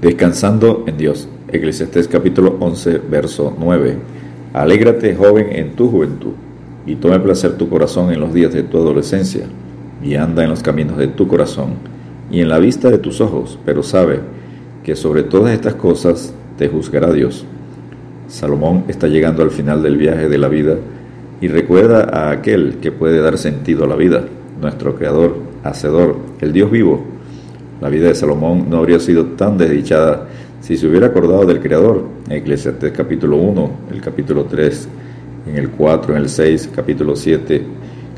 Descansando en Dios. Eclesiastés capítulo 11, verso 9. Alégrate, joven, en tu juventud, y tome placer tu corazón en los días de tu adolescencia, y anda en los caminos de tu corazón, y en la vista de tus ojos, pero sabe que sobre todas estas cosas te juzgará Dios. Salomón está llegando al final del viaje de la vida y recuerda a aquel que puede dar sentido a la vida, nuestro Creador, Hacedor, el Dios vivo, la vida de Salomón no habría sido tan desdichada si se hubiera acordado del Creador. En Eclesiastes capítulo 1, el capítulo 3, en el 4, en el 6, capítulo 7,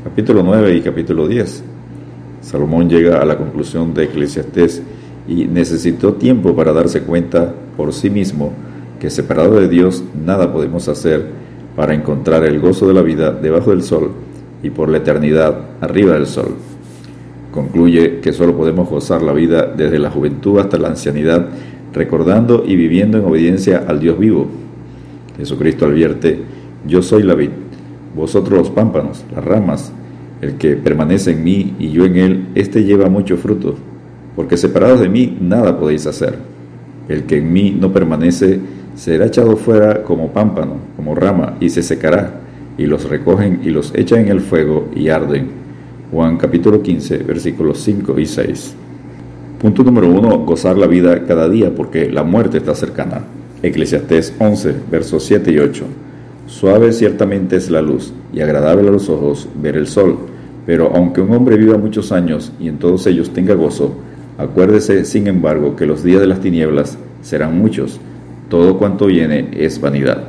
capítulo 9 y capítulo 10. Salomón llega a la conclusión de Eclesiastés y necesitó tiempo para darse cuenta por sí mismo que separado de Dios nada podemos hacer para encontrar el gozo de la vida debajo del sol y por la eternidad arriba del sol. Concluye que solo podemos gozar la vida desde la juventud hasta la ancianidad, recordando y viviendo en obediencia al Dios vivo. Jesucristo advierte, yo soy la vid, vosotros los pámpanos, las ramas, el que permanece en mí y yo en él, éste lleva mucho fruto, porque separados de mí nada podéis hacer. El que en mí no permanece será echado fuera como pámpano, como rama, y se secará, y los recogen y los echan en el fuego y arden. Juan capítulo 15, versículos 5 y 6. Punto número 1. Gozar la vida cada día porque la muerte está cercana. Eclesiastés 11, versos 7 y 8. Suave ciertamente es la luz y agradable a los ojos ver el sol, pero aunque un hombre viva muchos años y en todos ellos tenga gozo, acuérdese sin embargo que los días de las tinieblas serán muchos, todo cuanto viene es vanidad.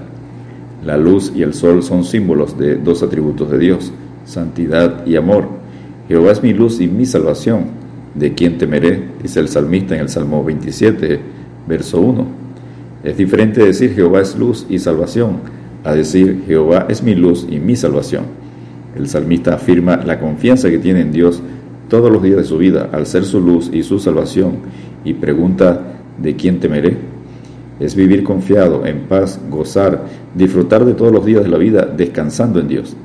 La luz y el sol son símbolos de dos atributos de Dios, santidad y amor, Jehová es mi luz y mi salvación. ¿De quién temeré? Dice el salmista en el Salmo 27, verso 1. Es diferente decir Jehová es luz y salvación a decir Jehová es mi luz y mi salvación. El salmista afirma la confianza que tiene en Dios todos los días de su vida al ser su luz y su salvación y pregunta ¿de quién temeré? Es vivir confiado, en paz, gozar, disfrutar de todos los días de la vida descansando en Dios.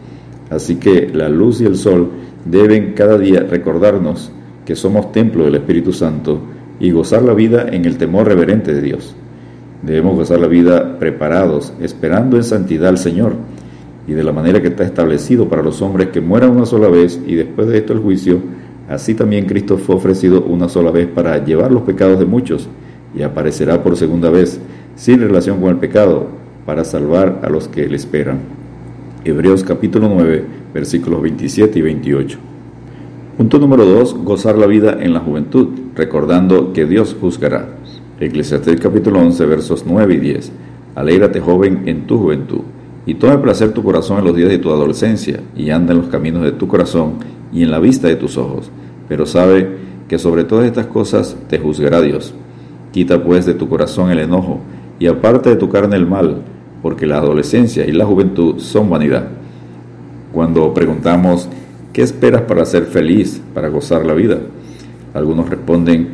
Así que la luz y el sol deben cada día recordarnos que somos templo del Espíritu Santo y gozar la vida en el temor reverente de Dios. Debemos gozar la vida preparados, esperando en santidad al Señor, y de la manera que está establecido para los hombres que mueran una sola vez y después de esto el juicio, así también Cristo fue ofrecido una sola vez para llevar los pecados de muchos, y aparecerá por segunda vez, sin relación con el pecado, para salvar a los que le esperan. Hebreos capítulo 9, versículos 27 y 28. Punto número 2. Gozar la vida en la juventud, recordando que Dios juzgará. Eclesiastés capítulo 11, versos 9 y 10. Alégrate joven en tu juventud, y tome placer tu corazón en los días de tu adolescencia, y anda en los caminos de tu corazón y en la vista de tus ojos. Pero sabe que sobre todas estas cosas te juzgará Dios. Quita pues de tu corazón el enojo, y aparte de tu carne el mal, porque la adolescencia y la juventud son vanidad cuando preguntamos, ¿qué esperas para ser feliz, para gozar la vida? Algunos responden,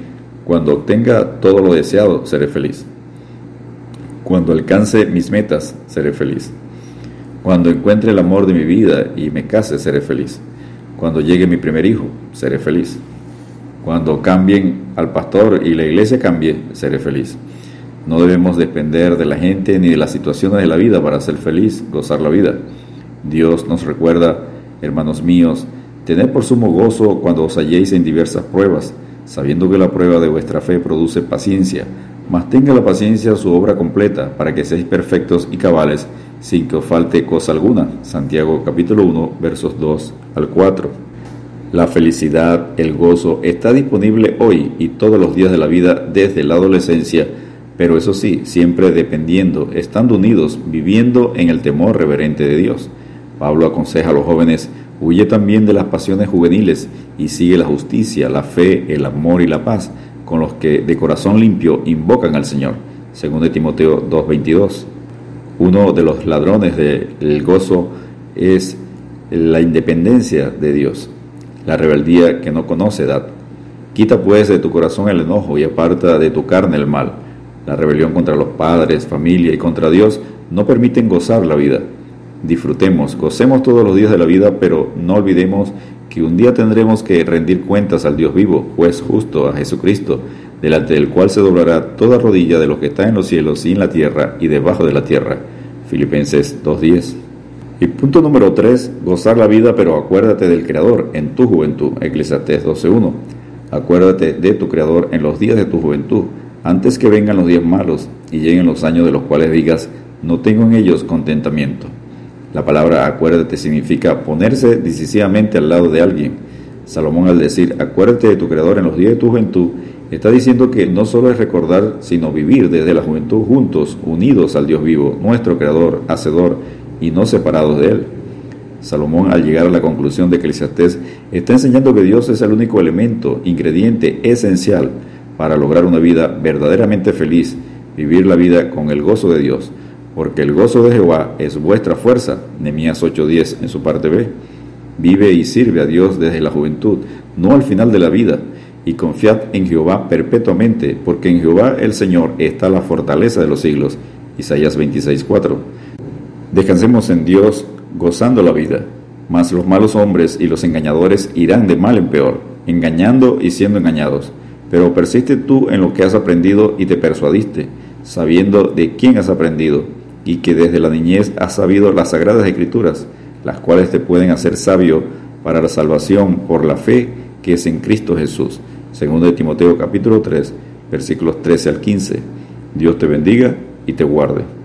cuando obtenga todo lo deseado, seré feliz. Cuando alcance mis metas, seré feliz. Cuando encuentre el amor de mi vida y me case, seré feliz. Cuando llegue mi primer hijo, seré feliz. Cuando cambien al pastor y la iglesia cambie, seré feliz. No debemos depender de la gente ni de las situaciones de la vida para ser feliz, gozar la vida. Dios nos recuerda, hermanos míos, tened por sumo gozo cuando os halléis en diversas pruebas, sabiendo que la prueba de vuestra fe produce paciencia, mas tenga la paciencia su obra completa, para que seáis perfectos y cabales, sin que os falte cosa alguna. Santiago capítulo 1, versos 2 al 4. La felicidad, el gozo, está disponible hoy y todos los días de la vida desde la adolescencia, pero eso sí, siempre dependiendo, estando unidos, viviendo en el temor reverente de Dios. Pablo aconseja a los jóvenes, huye también de las pasiones juveniles y sigue la justicia, la fe, el amor y la paz, con los que de corazón limpio invocan al Señor. Según de Timoteo 2.22. Uno de los ladrones del gozo es la independencia de Dios, la rebeldía que no conoce edad. Quita pues de tu corazón el enojo y aparta de tu carne el mal. La rebelión contra los padres, familia y contra Dios no permiten gozar la vida disfrutemos, gocemos todos los días de la vida, pero no olvidemos que un día tendremos que rendir cuentas al Dios vivo, juez justo, a Jesucristo, delante del cual se doblará toda rodilla de los que están en los cielos y en la tierra y debajo de la tierra. Filipenses 2.10. Y punto número 3, gozar la vida, pero acuérdate del Creador en tu juventud. Eclesiastés 12.1. Acuérdate de tu Creador en los días de tu juventud, antes que vengan los días malos y lleguen los años de los cuales digas, no tengo en ellos contentamiento. La palabra acuérdate significa ponerse decisivamente al lado de alguien. Salomón al decir, acuérdate de tu Creador en los días de tu juventud, está diciendo que no solo es recordar, sino vivir desde la juventud juntos, unidos al Dios vivo, nuestro Creador, Hacedor, y no separados de Él. Salomón, al llegar a la conclusión de Eclesiastés, está enseñando que Dios es el único elemento, ingrediente esencial para lograr una vida verdaderamente feliz, vivir la vida con el gozo de Dios, porque el gozo de Jehová es vuestra fuerza, Nehemías 8:10 en su parte B. Vive y sirve a Dios desde la juventud, no al final de la vida, y confiad en Jehová perpetuamente, porque en Jehová el Señor está la fortaleza de los siglos. Isaías 26:4. Descansemos en Dios gozando la vida, mas los malos hombres y los engañadores irán de mal en peor, engañando y siendo engañados. Pero persiste tú en lo que has aprendido y te persuadiste, sabiendo de quién has aprendido, y que desde la niñez has sabido las sagradas escrituras, las cuales te pueden hacer sabio para la salvación por la fe que es en Cristo Jesús. Segundo de Timoteo capítulo 3, versículos 13 al 15. Dios te bendiga y te guarde.